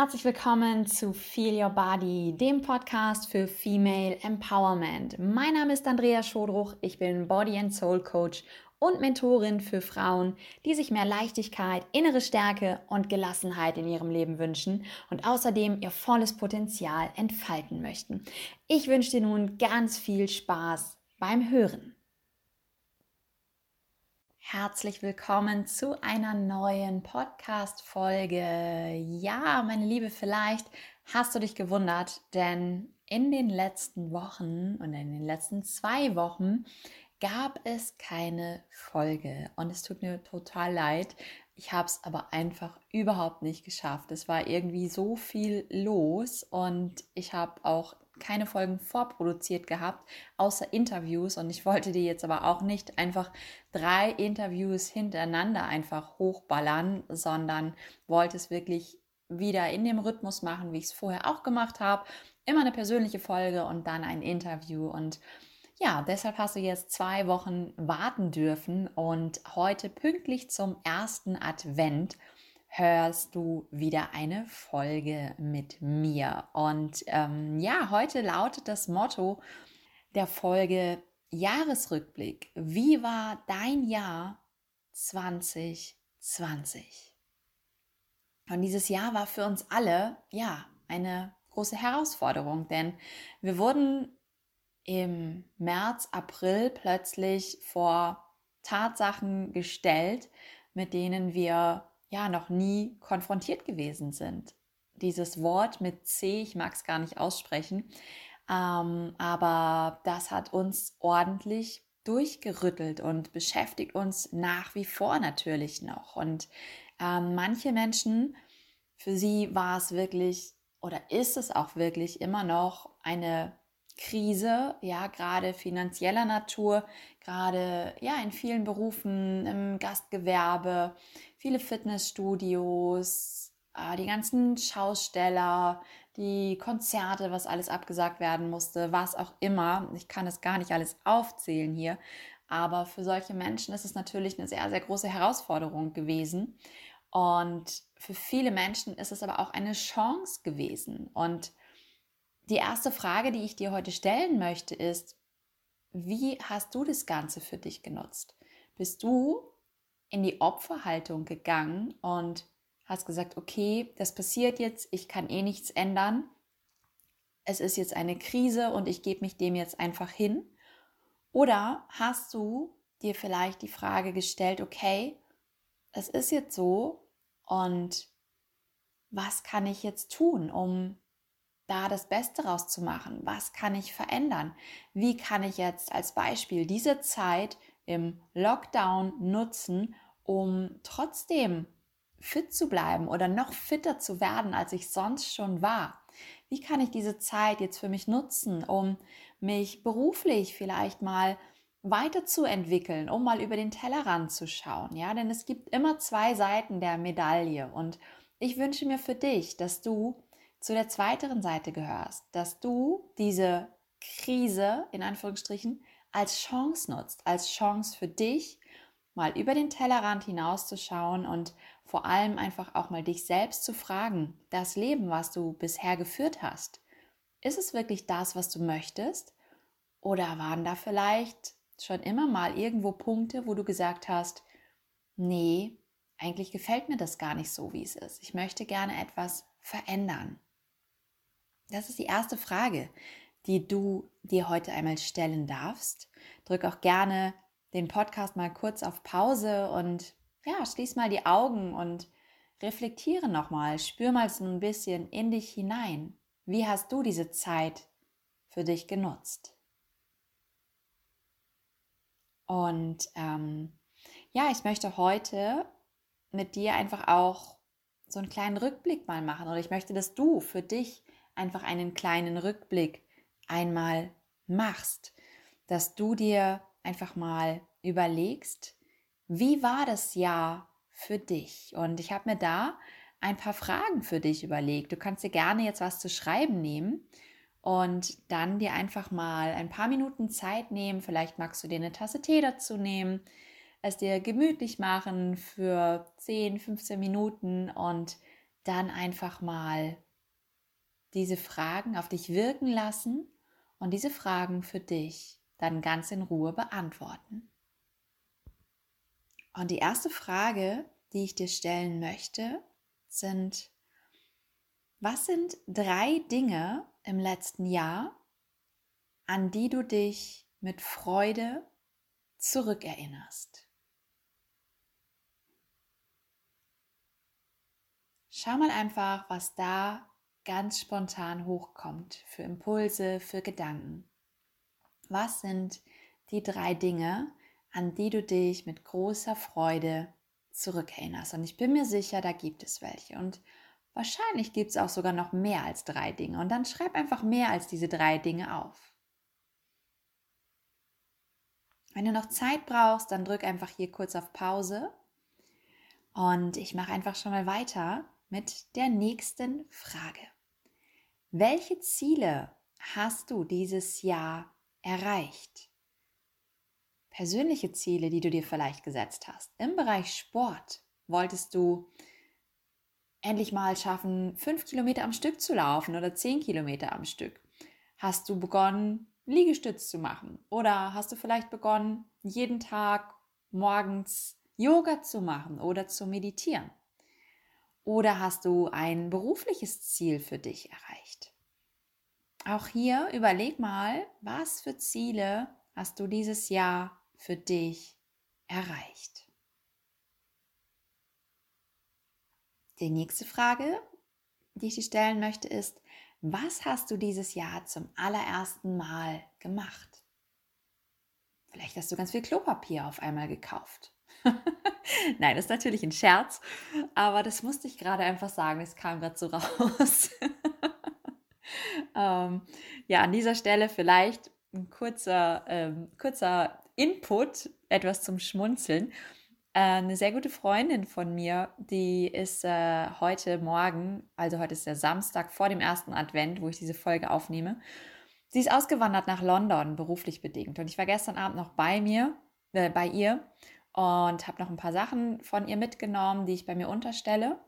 Herzlich willkommen zu Feel Your Body, dem Podcast für Female Empowerment. Mein Name ist Andrea Schodruch, ich bin Body and Soul Coach und Mentorin für Frauen, die sich mehr Leichtigkeit, innere Stärke und Gelassenheit in ihrem Leben wünschen und außerdem ihr volles Potenzial entfalten möchten. Ich wünsche dir nun ganz viel Spaß beim Hören. Herzlich willkommen zu einer neuen Podcast-Folge. Ja, meine Liebe, vielleicht hast du dich gewundert, denn in den letzten Wochen und in den letzten zwei Wochen gab es keine Folge. Und es tut mir total leid. Ich habe es aber einfach überhaupt nicht geschafft. Es war irgendwie so viel los und ich habe auch keine Folgen vorproduziert gehabt, außer Interviews. Und ich wollte dir jetzt aber auch nicht einfach drei Interviews hintereinander einfach hochballern, sondern wollte es wirklich wieder in dem Rhythmus machen, wie ich es vorher auch gemacht habe. Immer eine persönliche Folge und dann ein Interview. Und ja, deshalb hast du jetzt zwei Wochen warten dürfen und heute pünktlich zum ersten Advent hörst du wieder eine Folge mit mir. Und ähm, ja, heute lautet das Motto der Folge Jahresrückblick. Wie war dein Jahr 2020? Und dieses Jahr war für uns alle, ja, eine große Herausforderung, denn wir wurden im März, April plötzlich vor Tatsachen gestellt, mit denen wir ja noch nie konfrontiert gewesen sind. Dieses Wort mit C, ich mag es gar nicht aussprechen, ähm, aber das hat uns ordentlich durchgerüttelt und beschäftigt uns nach wie vor natürlich noch. Und ähm, manche Menschen, für sie war es wirklich oder ist es auch wirklich immer noch eine Krise, ja, gerade finanzieller Natur, gerade ja in vielen Berufen, im Gastgewerbe, viele Fitnessstudios, äh, die ganzen Schausteller, die Konzerte, was alles abgesagt werden musste, was auch immer. Ich kann es gar nicht alles aufzählen hier, aber für solche Menschen ist es natürlich eine sehr, sehr große Herausforderung gewesen. Und für viele Menschen ist es aber auch eine Chance gewesen. Und die erste Frage, die ich dir heute stellen möchte, ist, wie hast du das Ganze für dich genutzt? Bist du in die Opferhaltung gegangen und hast gesagt, okay, das passiert jetzt, ich kann eh nichts ändern. Es ist jetzt eine Krise und ich gebe mich dem jetzt einfach hin. Oder hast du dir vielleicht die Frage gestellt, okay, es ist jetzt so und was kann ich jetzt tun, um da das Beste rauszumachen? Was kann ich verändern? Wie kann ich jetzt als Beispiel diese Zeit im Lockdown nutzen, um trotzdem fit zu bleiben oder noch fitter zu werden, als ich sonst schon war? Wie kann ich diese Zeit jetzt für mich nutzen, um mich beruflich vielleicht mal weiterzuentwickeln, um mal über den Tellerrand zu schauen? Ja, denn es gibt immer zwei Seiten der Medaille und ich wünsche mir für dich, dass du zu der zweiten Seite gehörst, dass du diese Krise in Anführungsstrichen als Chance nutzt, als Chance für dich, mal über den Tellerrand hinauszuschauen und vor allem einfach auch mal dich selbst zu fragen, das Leben, was du bisher geführt hast, ist es wirklich das, was du möchtest? Oder waren da vielleicht schon immer mal irgendwo Punkte, wo du gesagt hast, nee, eigentlich gefällt mir das gar nicht so, wie es ist. Ich möchte gerne etwas verändern. Das ist die erste Frage, die du dir heute einmal stellen darfst. Drück auch gerne den Podcast mal kurz auf Pause und ja, schließ mal die Augen und reflektiere nochmal, spür mal so ein bisschen in dich hinein. Wie hast du diese Zeit für dich genutzt? Und ähm, ja, ich möchte heute mit dir einfach auch so einen kleinen Rückblick mal machen oder ich möchte, dass du für dich einfach einen kleinen Rückblick einmal machst, dass du dir einfach mal überlegst, wie war das Jahr für dich? Und ich habe mir da ein paar Fragen für dich überlegt. Du kannst dir gerne jetzt was zu schreiben nehmen und dann dir einfach mal ein paar Minuten Zeit nehmen. Vielleicht magst du dir eine Tasse Tee dazu nehmen, es dir gemütlich machen für 10, 15 Minuten und dann einfach mal diese Fragen auf dich wirken lassen und diese Fragen für dich dann ganz in Ruhe beantworten. Und die erste Frage, die ich dir stellen möchte, sind, was sind drei Dinge im letzten Jahr, an die du dich mit Freude zurückerinnerst? Schau mal einfach, was da ganz spontan hochkommt für Impulse, für Gedanken. Was sind die drei Dinge, an die du dich mit großer Freude zurückerinnerst? Und ich bin mir sicher, da gibt es welche. Und wahrscheinlich gibt es auch sogar noch mehr als drei Dinge. Und dann schreib einfach mehr als diese drei Dinge auf. Wenn du noch Zeit brauchst, dann drück einfach hier kurz auf Pause. Und ich mache einfach schon mal weiter mit der nächsten Frage. Welche Ziele hast du dieses Jahr erreicht? Persönliche Ziele, die du dir vielleicht gesetzt hast. Im Bereich Sport wolltest du endlich mal schaffen, fünf Kilometer am Stück zu laufen oder zehn Kilometer am Stück. Hast du begonnen, Liegestütz zu machen? Oder hast du vielleicht begonnen, jeden Tag morgens Yoga zu machen oder zu meditieren? Oder hast du ein berufliches Ziel für dich erreicht? Auch hier überleg mal, was für Ziele hast du dieses Jahr für dich erreicht? Die nächste Frage, die ich dir stellen möchte, ist, was hast du dieses Jahr zum allerersten Mal gemacht? Vielleicht hast du ganz viel Klopapier auf einmal gekauft. Nein, das ist natürlich ein Scherz, aber das musste ich gerade einfach sagen, es kam gerade so raus. ähm, ja, an dieser Stelle vielleicht ein kurzer, ähm, kurzer Input, etwas zum Schmunzeln. Äh, eine sehr gute Freundin von mir, die ist äh, heute Morgen, also heute ist der Samstag vor dem ersten Advent, wo ich diese Folge aufnehme. Sie ist ausgewandert nach London, beruflich bedingt. Und ich war gestern Abend noch bei mir, äh, bei ihr und habe noch ein paar Sachen von ihr mitgenommen, die ich bei mir unterstelle.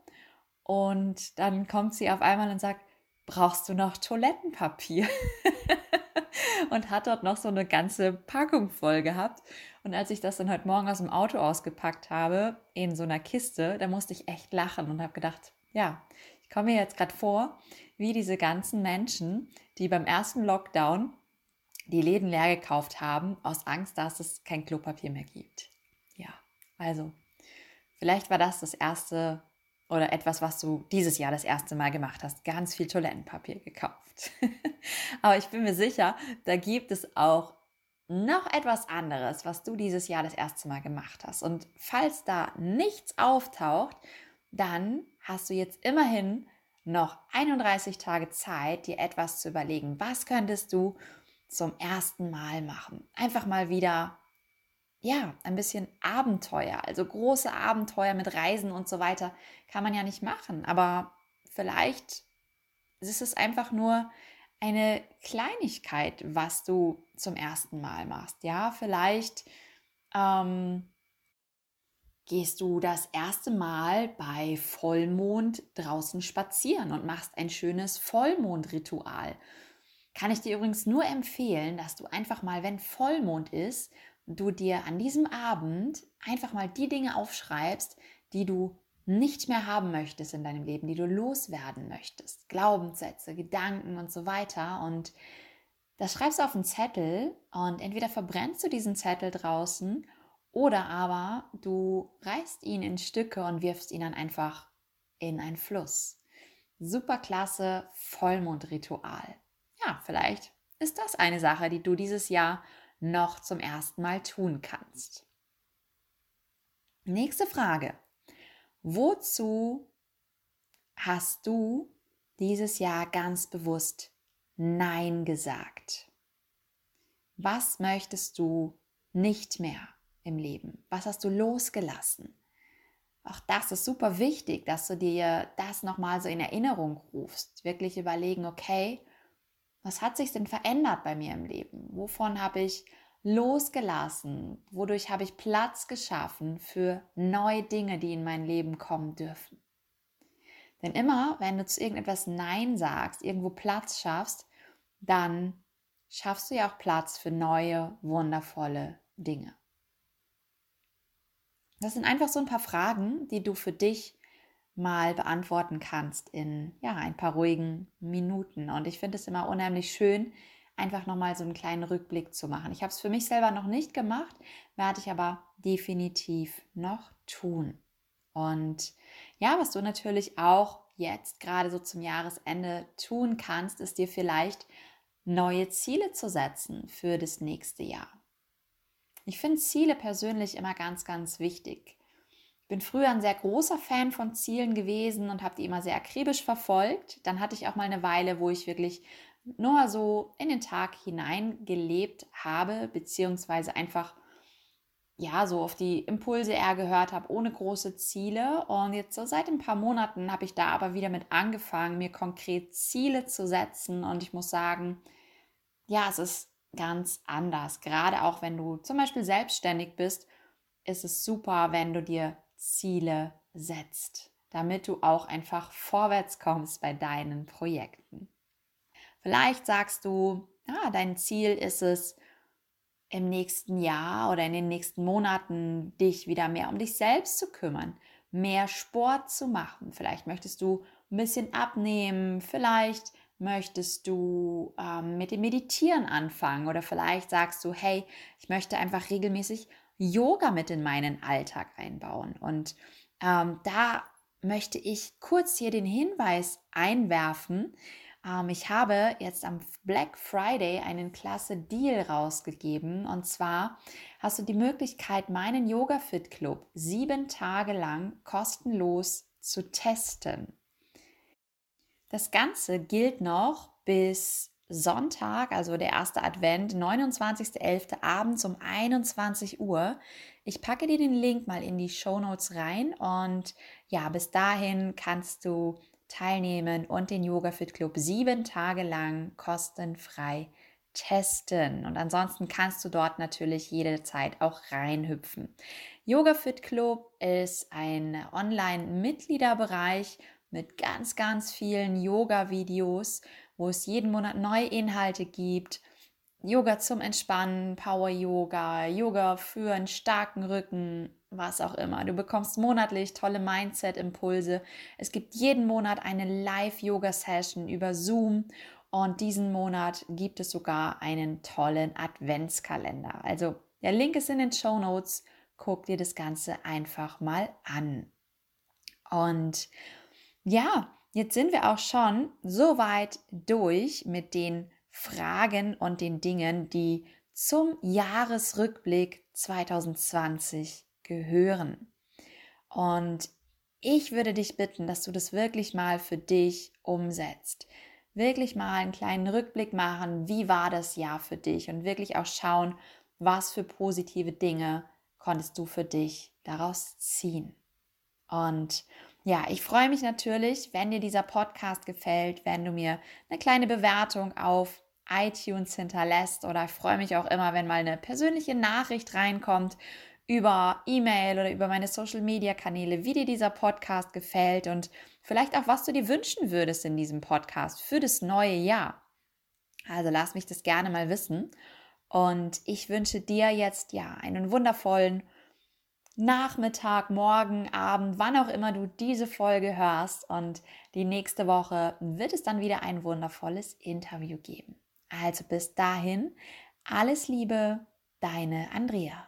Und dann kommt sie auf einmal und sagt, brauchst du noch Toilettenpapier? und hat dort noch so eine ganze Packung voll gehabt. Und als ich das dann heute Morgen aus dem Auto ausgepackt habe, in so einer Kiste, da musste ich echt lachen und habe gedacht, ja, ich komme mir jetzt gerade vor, wie diese ganzen Menschen, die beim ersten Lockdown die Läden leer gekauft haben, aus Angst, dass es kein Klopapier mehr gibt. Also, vielleicht war das das erste oder etwas, was du dieses Jahr das erste Mal gemacht hast. Ganz viel Toilettenpapier gekauft. Aber ich bin mir sicher, da gibt es auch noch etwas anderes, was du dieses Jahr das erste Mal gemacht hast. Und falls da nichts auftaucht, dann hast du jetzt immerhin noch 31 Tage Zeit, dir etwas zu überlegen. Was könntest du zum ersten Mal machen? Einfach mal wieder ja, ein bisschen Abenteuer, also große Abenteuer mit Reisen und so weiter, kann man ja nicht machen. Aber vielleicht ist es einfach nur eine Kleinigkeit, was du zum ersten Mal machst. Ja, vielleicht ähm, gehst du das erste Mal bei Vollmond draußen spazieren und machst ein schönes Vollmondritual. Kann ich dir übrigens nur empfehlen, dass du einfach mal, wenn Vollmond ist, du dir an diesem Abend einfach mal die Dinge aufschreibst, die du nicht mehr haben möchtest in deinem Leben, die du loswerden möchtest. Glaubenssätze, Gedanken und so weiter. Und das schreibst du auf einen Zettel und entweder verbrennst du diesen Zettel draußen oder aber du reißt ihn in Stücke und wirfst ihn dann einfach in einen Fluss. Super klasse Vollmondritual. Ja, vielleicht ist das eine Sache, die du dieses Jahr noch zum ersten Mal tun kannst. Nächste Frage. Wozu hast du dieses Jahr ganz bewusst Nein gesagt? Was möchtest du nicht mehr im Leben? Was hast du losgelassen? Auch das ist super wichtig, dass du dir das nochmal so in Erinnerung rufst. Wirklich überlegen, okay, was hat sich denn verändert bei mir im Leben? Wovon habe ich losgelassen? Wodurch habe ich Platz geschaffen für neue Dinge, die in mein Leben kommen dürfen? Denn immer, wenn du zu irgendetwas Nein sagst, irgendwo Platz schaffst, dann schaffst du ja auch Platz für neue, wundervolle Dinge. Das sind einfach so ein paar Fragen, die du für dich mal beantworten kannst in ja, ein paar ruhigen Minuten. Und ich finde es immer unheimlich schön, einfach nochmal so einen kleinen Rückblick zu machen. Ich habe es für mich selber noch nicht gemacht, werde ich aber definitiv noch tun. Und ja, was du natürlich auch jetzt gerade so zum Jahresende tun kannst, ist dir vielleicht neue Ziele zu setzen für das nächste Jahr. Ich finde Ziele persönlich immer ganz, ganz wichtig. Bin früher ein sehr großer Fan von Zielen gewesen und habe die immer sehr akribisch verfolgt. Dann hatte ich auch mal eine Weile, wo ich wirklich nur so in den Tag hinein gelebt habe, beziehungsweise einfach ja, so auf die Impulse eher gehört habe, ohne große Ziele. Und jetzt so seit ein paar Monaten habe ich da aber wieder mit angefangen, mir konkret Ziele zu setzen. Und ich muss sagen, ja, es ist ganz anders. Gerade auch wenn du zum Beispiel selbstständig bist, ist es super, wenn du dir Ziele setzt, damit du auch einfach vorwärts kommst bei deinen Projekten. Vielleicht sagst du, ja, dein Ziel ist es, im nächsten Jahr oder in den nächsten Monaten dich wieder mehr um dich selbst zu kümmern, mehr Sport zu machen. Vielleicht möchtest du ein bisschen abnehmen, vielleicht möchtest du ähm, mit dem Meditieren anfangen oder vielleicht sagst du, hey, ich möchte einfach regelmäßig Yoga mit in meinen Alltag einbauen. Und ähm, da möchte ich kurz hier den Hinweis einwerfen, ähm, ich habe jetzt am Black Friday einen klasse Deal rausgegeben. Und zwar hast du die Möglichkeit, meinen Yoga Fit Club sieben Tage lang kostenlos zu testen. Das Ganze gilt noch bis Sonntag, also der erste Advent, 29.11. abends um 21 Uhr. Ich packe dir den Link mal in die Show Notes rein und ja, bis dahin kannst du teilnehmen und den Yoga Fit Club sieben Tage lang kostenfrei testen. Und ansonsten kannst du dort natürlich jederzeit auch reinhüpfen. Yoga Fit Club ist ein Online-Mitgliederbereich mit ganz, ganz vielen Yoga-Videos, wo es jeden Monat neue Inhalte gibt. Yoga zum Entspannen, Power Yoga, Yoga für einen starken Rücken, was auch immer. Du bekommst monatlich tolle Mindset-Impulse. Es gibt jeden Monat eine Live-Yoga-Session über Zoom und diesen Monat gibt es sogar einen tollen Adventskalender. Also der Link ist in den Show Notes. Guck dir das Ganze einfach mal an. Und ja, jetzt sind wir auch schon so weit durch mit den Fragen und den Dingen, die zum Jahresrückblick 2020 gehören. Und ich würde dich bitten, dass du das wirklich mal für dich umsetzt. Wirklich mal einen kleinen Rückblick machen, wie war das Jahr für dich und wirklich auch schauen, was für positive Dinge konntest du für dich daraus ziehen. Und ja, ich freue mich natürlich, wenn dir dieser Podcast gefällt, wenn du mir eine kleine Bewertung auf iTunes hinterlässt oder ich freue mich auch immer, wenn mal eine persönliche Nachricht reinkommt über E-Mail oder über meine Social-Media-Kanäle, wie dir dieser Podcast gefällt und vielleicht auch, was du dir wünschen würdest in diesem Podcast für das neue Jahr. Also lass mich das gerne mal wissen. Und ich wünsche dir jetzt ja einen wundervollen Nachmittag, Morgen, Abend, wann auch immer du diese Folge hörst. Und die nächste Woche wird es dann wieder ein wundervolles Interview geben. Also bis dahin, alles Liebe, deine Andrea.